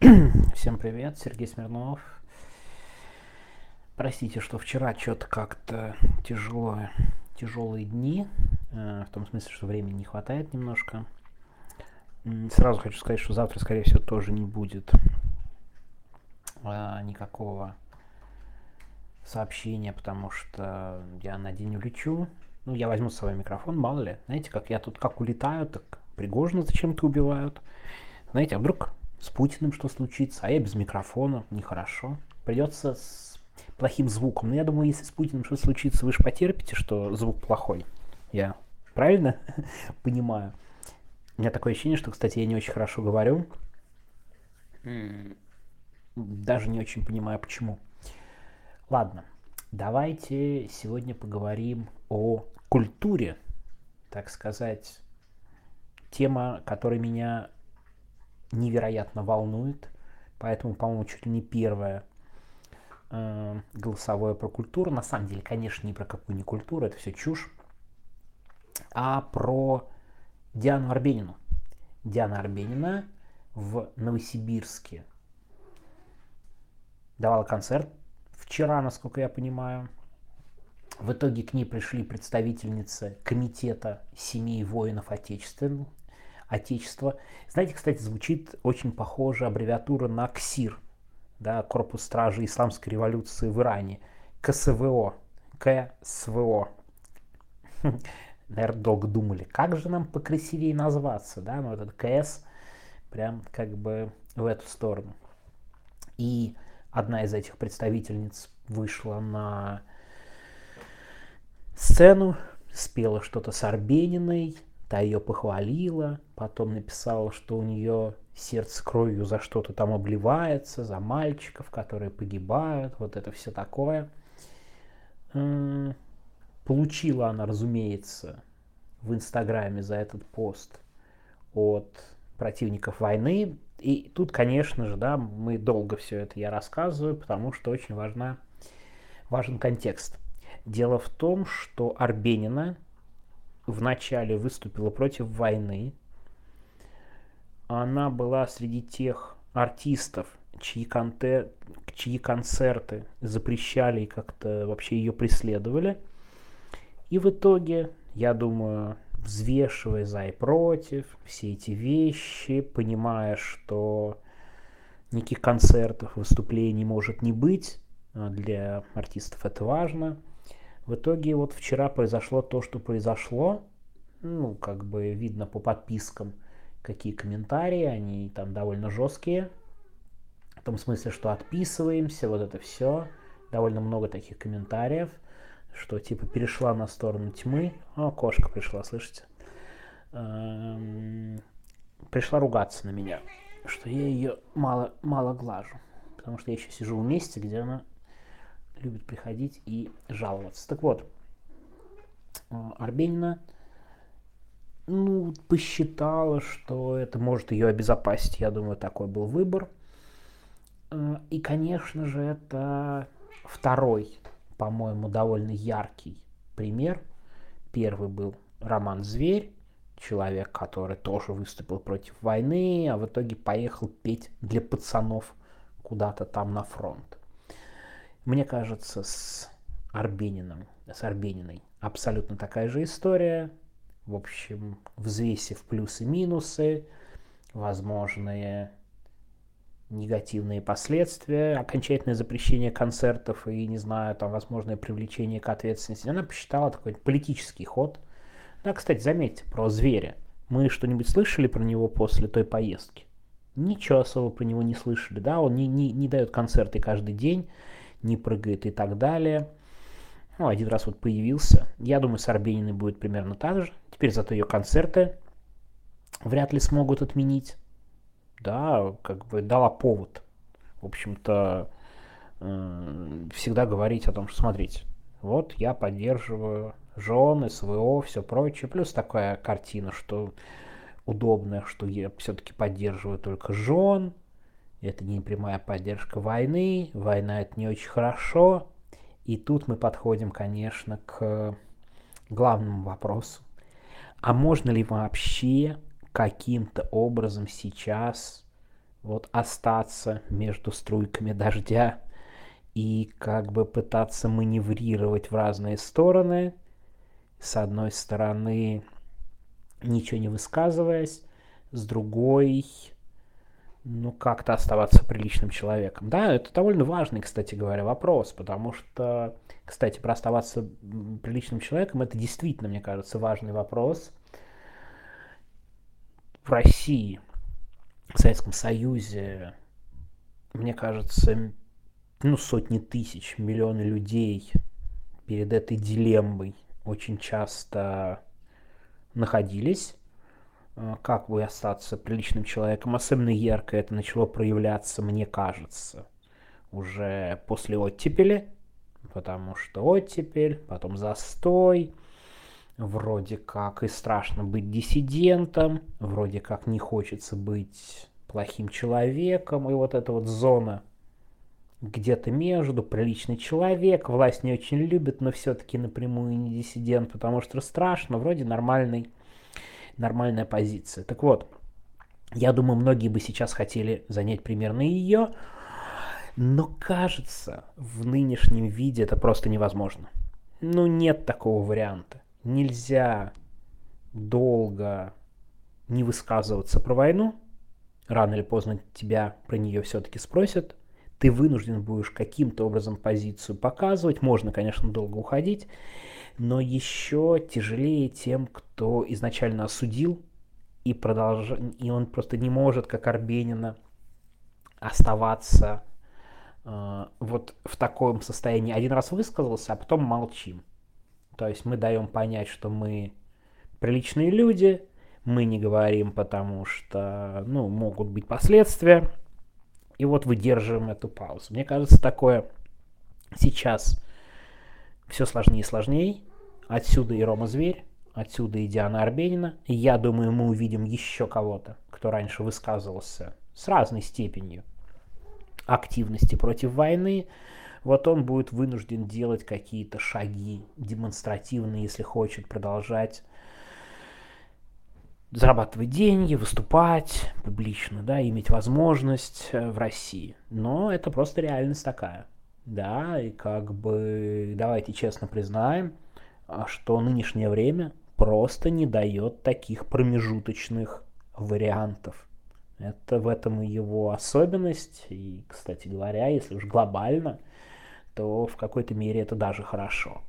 Всем привет, Сергей Смирнов. Простите, что вчера что-то как-то тяжело, тяжелые дни, э, в том смысле, что времени не хватает немножко. Сразу хочу сказать, что завтра, скорее всего, тоже не будет а, никакого сообщения, потому что я на день улечу. Ну, я возьму с собой микрофон, мало ли. Знаете, как я тут как улетаю, так Пригожина зачем-то убивают. Знаете, а вдруг с Путиным что случится, а я без микрофона, нехорошо. Придется с плохим звуком. Но я думаю, если с Путиным что случится, вы же потерпите, что звук плохой. Я правильно понимаю? У меня такое ощущение, что, кстати, я не очень хорошо говорю. Даже не очень понимаю, почему. Ладно, давайте сегодня поговорим о культуре, так сказать, тема, которая меня невероятно волнует. Поэтому, по-моему, чуть ли не первое э, голосовое про культуру. На самом деле, конечно, не про какую не культуру, это все чушь. А про Диану Арбенину. Диана Арбенина в Новосибирске давала концерт вчера, насколько я понимаю. В итоге к ней пришли представительницы комитета семей воинов Отечества, Отечества. Знаете, кстати, звучит очень похоже аббревиатура на КСИР, да, Корпус Стражи Исламской революции в Иране, КСВО, КСВО. Наверное, долго думали, как же нам покрасивее назваться, да, ну этот КС прям как бы в эту сторону. И одна из этих представительниц вышла на сцену, спела что-то с Арбениной, Та ее похвалила, потом написала, что у нее сердце кровью за что-то там обливается, за мальчиков, которые погибают, вот это все такое. Получила она, разумеется, в Инстаграме за этот пост от противников войны. И тут, конечно же, да, мы долго все это я рассказываю, потому что очень важна, важен контекст. Дело в том, что Арбенина вначале выступила против войны. Она была среди тех артистов, чьи, конте, чьи концерты запрещали и как-то вообще ее преследовали. И в итоге, я думаю, взвешивая за и против все эти вещи, понимая, что никаких концертов, выступлений может не быть, а для артистов это важно – в итоге вот вчера произошло то, что произошло. Ну, как бы видно по подпискам, какие комментарии, они там довольно жесткие. В том смысле, что отписываемся, вот это все. Довольно много таких комментариев, что типа перешла на сторону тьмы. О, кошка пришла, слышите? Эм, пришла ругаться на меня, что я ее мало, мало глажу. Потому что я еще сижу в месте, где она любит приходить и жаловаться. Так вот, э, Арбенина ну, посчитала, что это может ее обезопасить. Я думаю, такой был выбор. Э, и, конечно же, это второй, по-моему, довольно яркий пример. Первый был Роман Зверь, человек, который тоже выступил против войны, а в итоге поехал петь для пацанов куда-то там на фронт. Мне кажется, с Арбениным, с Арбениной абсолютно такая же история. В общем, взвесив плюсы-минусы, возможные негативные последствия, окончательное запрещение концертов и, не знаю, там, возможное привлечение к ответственности. Она посчитала такой политический ход. Да, кстати, заметьте, про зверя. Мы что-нибудь слышали про него после той поездки? Ничего особо про него не слышали, да, он не, не, не дает концерты каждый день, не прыгает и так далее. Ну, один раз вот появился. Я думаю, с Арбениной будет примерно так же. Теперь зато ее концерты вряд ли смогут отменить. Да, как бы дала повод. В общем-то, э, всегда говорить о том, что смотрите, вот я поддерживаю жены, СВО, все прочее. Плюс такая картина, что удобная, что я все-таки поддерживаю только жен, это не прямая поддержка войны, война это не очень хорошо. И тут мы подходим, конечно, к главному вопросу. А можно ли вообще каким-то образом сейчас вот остаться между струйками дождя и как бы пытаться маневрировать в разные стороны, с одной стороны ничего не высказываясь, с другой ну, как-то оставаться приличным человеком. Да, это довольно важный, кстати говоря, вопрос, потому что, кстати, про оставаться приличным человеком, это действительно, мне кажется, важный вопрос. В России, в Советском Союзе, мне кажется, ну, сотни тысяч, миллионы людей перед этой дилеммой очень часто находились, как бы остаться приличным человеком. Особенно ярко это начало проявляться, мне кажется, уже после оттепели, потому что оттепель, потом застой, вроде как и страшно быть диссидентом, вроде как не хочется быть плохим человеком, и вот эта вот зона где-то между, приличный человек, власть не очень любит, но все-таки напрямую не диссидент, потому что страшно, вроде нормальный, нормальная позиция. Так вот, я думаю, многие бы сейчас хотели занять примерно ее, но кажется, в нынешнем виде это просто невозможно. Ну, нет такого варианта. Нельзя долго не высказываться про войну. Рано или поздно тебя про нее все-таки спросят ты вынужден будешь каким-то образом позицию показывать. Можно, конечно, долго уходить, но еще тяжелее тем, кто изначально осудил и продолж... и он просто не может, как Арбенина, оставаться э, вот в таком состоянии. Один раз высказался, а потом молчим. То есть мы даем понять, что мы приличные люди, мы не говорим, потому что ну, могут быть последствия, и вот выдерживаем эту паузу. Мне кажется, такое сейчас все сложнее и сложнее. Отсюда и Рома Зверь, отсюда и Диана Арбенина. И я думаю, мы увидим еще кого-то, кто раньше высказывался с разной степенью активности против войны. Вот он будет вынужден делать какие-то шаги демонстративные, если хочет продолжать зарабатывать деньги, выступать публично, да, иметь возможность э, в России. Но это просто реальность такая. Да, и как бы давайте честно признаем, а, что нынешнее время просто не дает таких промежуточных вариантов. Это в этом и его особенность. И, кстати говоря, если уж глобально, то в какой-то мере это даже хорошо.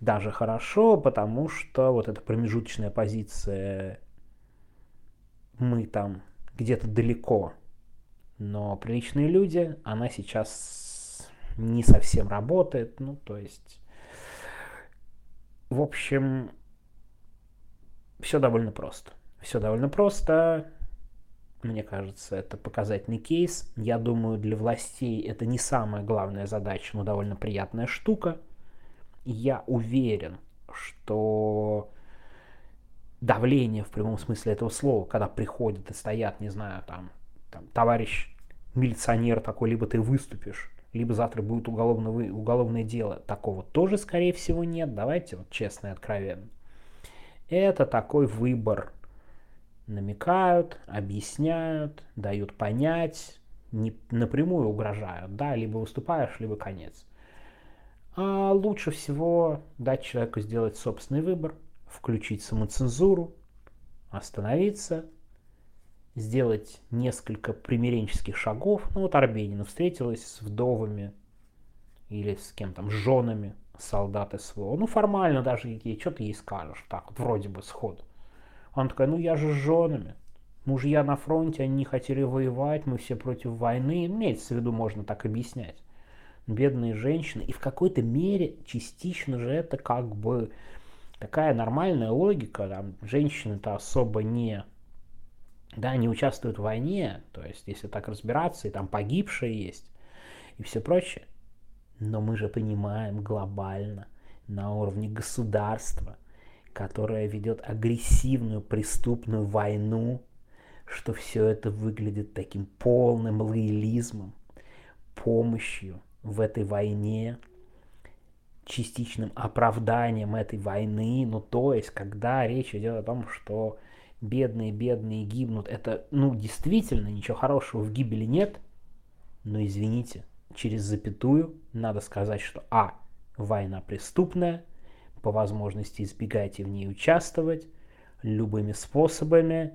Даже хорошо, потому что вот эта промежуточная позиция мы там где-то далеко, но приличные люди, она сейчас не совсем работает, ну, то есть, в общем, все довольно просто. Все довольно просто. Мне кажется, это показательный кейс. Я думаю, для властей это не самая главная задача, но довольно приятная штука. Я уверен, что давление в прямом смысле этого слова, когда приходят и стоят, не знаю, там, там товарищ милиционер такой, либо ты выступишь, либо завтра будет уголовное, уголовное дело. Такого тоже, скорее всего, нет. Давайте вот честно и откровенно. Это такой выбор. Намекают, объясняют, дают понять, не напрямую угрожают, да, либо выступаешь, либо конец. А лучше всего дать человеку сделать собственный выбор – включить самоцензуру, остановиться, сделать несколько примиренческих шагов. Ну вот Арбенина встретилась с вдовами или с кем там, с женами солдат СВО. Ну формально даже ей, что ты ей скажешь, так вот вроде бы сходу. Она такая, ну я же с женами. Мужья на фронте, они не хотели воевать, мы все против войны. Имеется в виду, можно так объяснять. Бедные женщины. И в какой-то мере частично же это как бы такая нормальная логика, там, женщины-то особо не, да, не участвуют в войне, то есть, если так разбираться, и там погибшие есть, и все прочее. Но мы же понимаем глобально, на уровне государства, которое ведет агрессивную преступную войну, что все это выглядит таким полным лоялизмом, помощью в этой войне, частичным оправданием этой войны, ну то есть, когда речь идет о том, что бедные, бедные гибнут. Это, ну, действительно, ничего хорошего в гибели нет. Но, извините, через запятую надо сказать, что а. Война преступная, по возможности избегайте в ней участвовать любыми способами,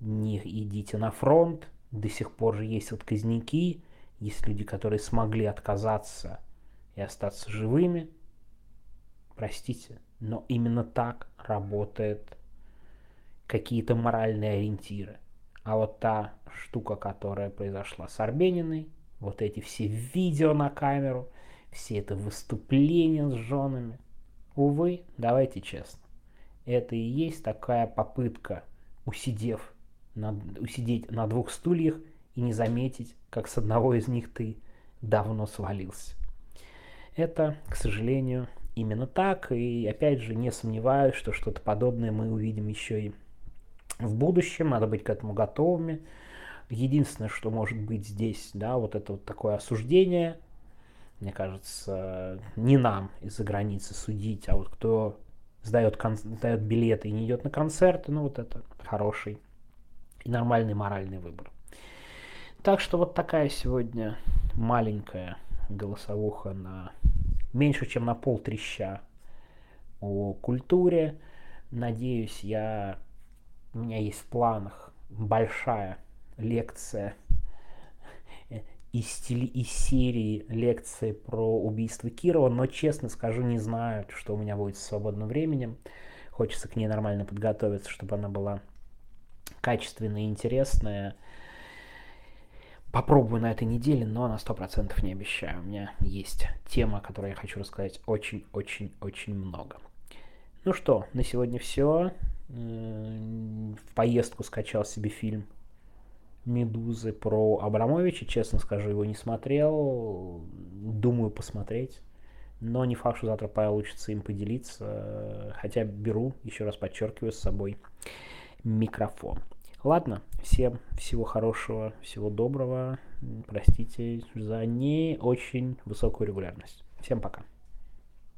не идите на фронт, до сих пор же есть отказники, есть люди, которые смогли отказаться остаться живыми. Простите, но именно так работают какие-то моральные ориентиры. А вот та штука, которая произошла с Арбениной, вот эти все видео на камеру, все это выступления с женами, увы, давайте честно, это и есть такая попытка, усидев на, усидеть на двух стульях и не заметить, как с одного из них ты давно свалился. Это, к сожалению, именно так, и опять же не сомневаюсь, что что-то подобное мы увидим еще и в будущем, надо быть к этому готовыми. Единственное, что может быть здесь, да, вот это вот такое осуждение, мне кажется, не нам из-за границы судить, а вот кто сдает, кон- сдает билеты и не идет на концерты, ну вот это хороший и нормальный моральный выбор. Так что вот такая сегодня маленькая голосовуха на меньше, чем на пол треща о культуре. Надеюсь, я у меня есть в планах большая лекция из, стили, из серии лекций про убийство Кирова, но, честно скажу, не знаю, что у меня будет с свободным временем. Хочется к ней нормально подготовиться, чтобы она была качественная и интересная. Попробую на этой неделе, но на 100% не обещаю. У меня есть тема, о которой я хочу рассказать очень-очень-очень много. Ну что, на сегодня все. В поездку скачал себе фильм Медузы про Абрамовича. Честно скажу, его не смотрел. Думаю посмотреть. Но не факт, что завтра получится им поделиться. Хотя беру, еще раз подчеркиваю, с собой микрофон. Ладно, всем всего хорошего, всего доброго. Простите за не очень высокую регулярность. Всем пока.